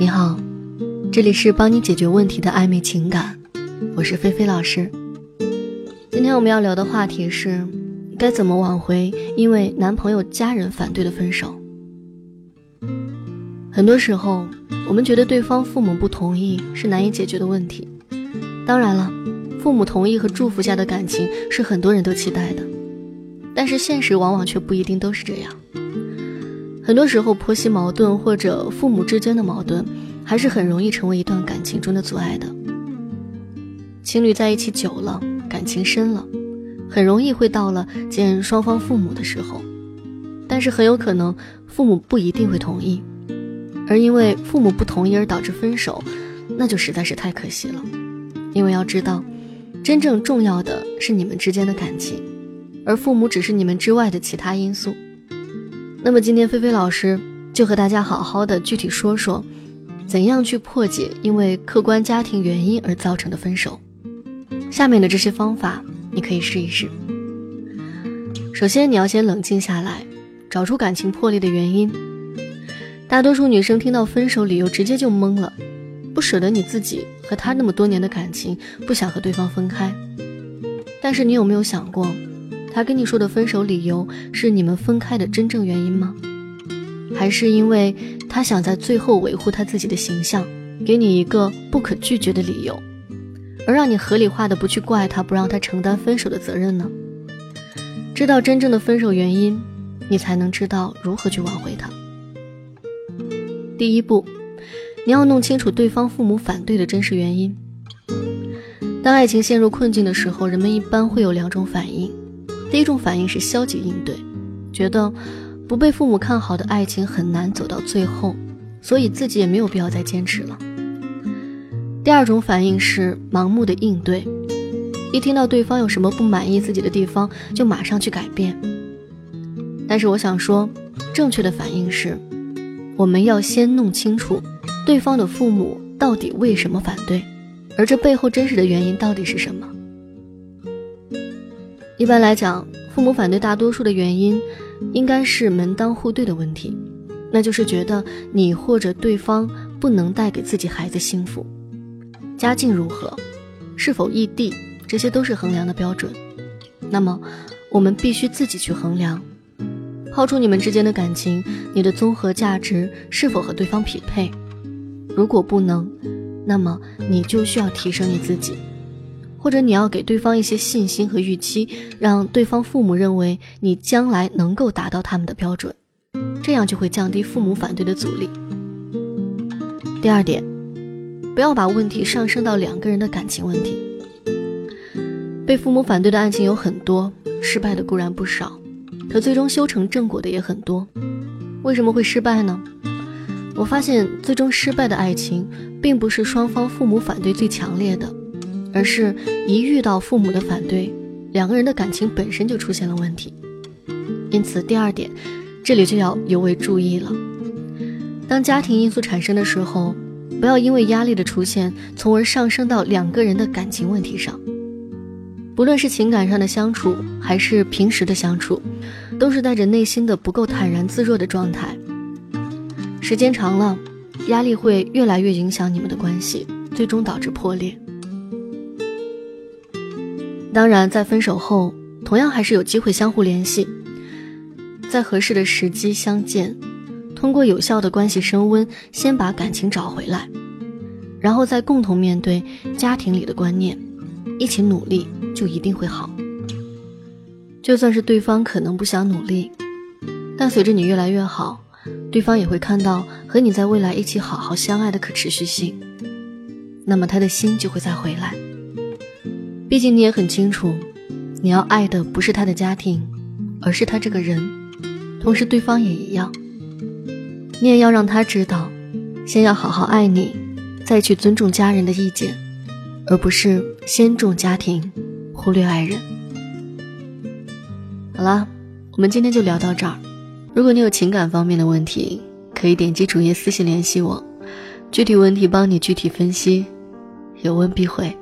你好，这里是帮你解决问题的暧昧情感，我是菲菲老师。今天我们要聊的话题是，该怎么挽回因为男朋友家人反对的分手。很多时候，我们觉得对方父母不同意是难以解决的问题。当然了，父母同意和祝福下的感情是很多人都期待的，但是现实往往却不一定都是这样。很多时候，婆媳矛盾或者父母之间的矛盾，还是很容易成为一段感情中的阻碍的。情侣在一起久了，感情深了，很容易会到了见双方父母的时候，但是很有可能父母不一定会同意。而因为父母不同意而导致分手，那就实在是太可惜了。因为要知道，真正重要的是你们之间的感情，而父母只是你们之外的其他因素。那么今天菲菲老师就和大家好好的具体说说，怎样去破解因为客观家庭原因而造成的分手。下面的这些方法你可以试一试。首先，你要先冷静下来，找出感情破裂的原因。大多数女生听到分手理由，直接就懵了，不舍得你自己和他那么多年的感情，不想和对方分开。但是你有没有想过，他跟你说的分手理由是你们分开的真正原因吗？还是因为他想在最后维护他自己的形象，给你一个不可拒绝的理由，而让你合理化的不去怪他，不让他承担分手的责任呢？知道真正的分手原因，你才能知道如何去挽回他。第一步，你要弄清楚对方父母反对的真实原因。当爱情陷入困境的时候，人们一般会有两种反应。第一种反应是消极应对，觉得不被父母看好的爱情很难走到最后，所以自己也没有必要再坚持了。第二种反应是盲目的应对，一听到对方有什么不满意自己的地方，就马上去改变。但是我想说，正确的反应是。我们要先弄清楚对方的父母到底为什么反对，而这背后真实的原因到底是什么？一般来讲，父母反对大多数的原因应该是门当户对的问题，那就是觉得你或者对方不能带给自己孩子幸福，家境如何，是否异地，这些都是衡量的标准。那么，我们必须自己去衡量。抛出你们之间的感情，你的综合价值是否和对方匹配？如果不能，那么你就需要提升你自己，或者你要给对方一些信心和预期，让对方父母认为你将来能够达到他们的标准，这样就会降低父母反对的阻力。第二点，不要把问题上升到两个人的感情问题。被父母反对的爱情有很多，失败的固然不少。可最终修成正果的也很多，为什么会失败呢？我发现最终失败的爱情，并不是双方父母反对最强烈的，而是一遇到父母的反对，两个人的感情本身就出现了问题。因此，第二点，这里就要尤为注意了。当家庭因素产生的时候，不要因为压力的出现，从而上升到两个人的感情问题上。不论是情感上的相处，还是平时的相处，都是带着内心的不够坦然自若的状态。时间长了，压力会越来越影响你们的关系，最终导致破裂。当然，在分手后，同样还是有机会相互联系，在合适的时机相见，通过有效的关系升温，先把感情找回来，然后再共同面对家庭里的观念，一起努力。就一定会好。就算是对方可能不想努力，但随着你越来越好，对方也会看到和你在未来一起好好相爱的可持续性，那么他的心就会再回来。毕竟你也很清楚，你要爱的不是他的家庭，而是他这个人。同时，对方也一样，你也要让他知道，先要好好爱你，再去尊重家人的意见，而不是先重家庭。忽略爱人。好了，我们今天就聊到这儿。如果你有情感方面的问题，可以点击主页私信联系我，具体问题帮你具体分析，有问必回。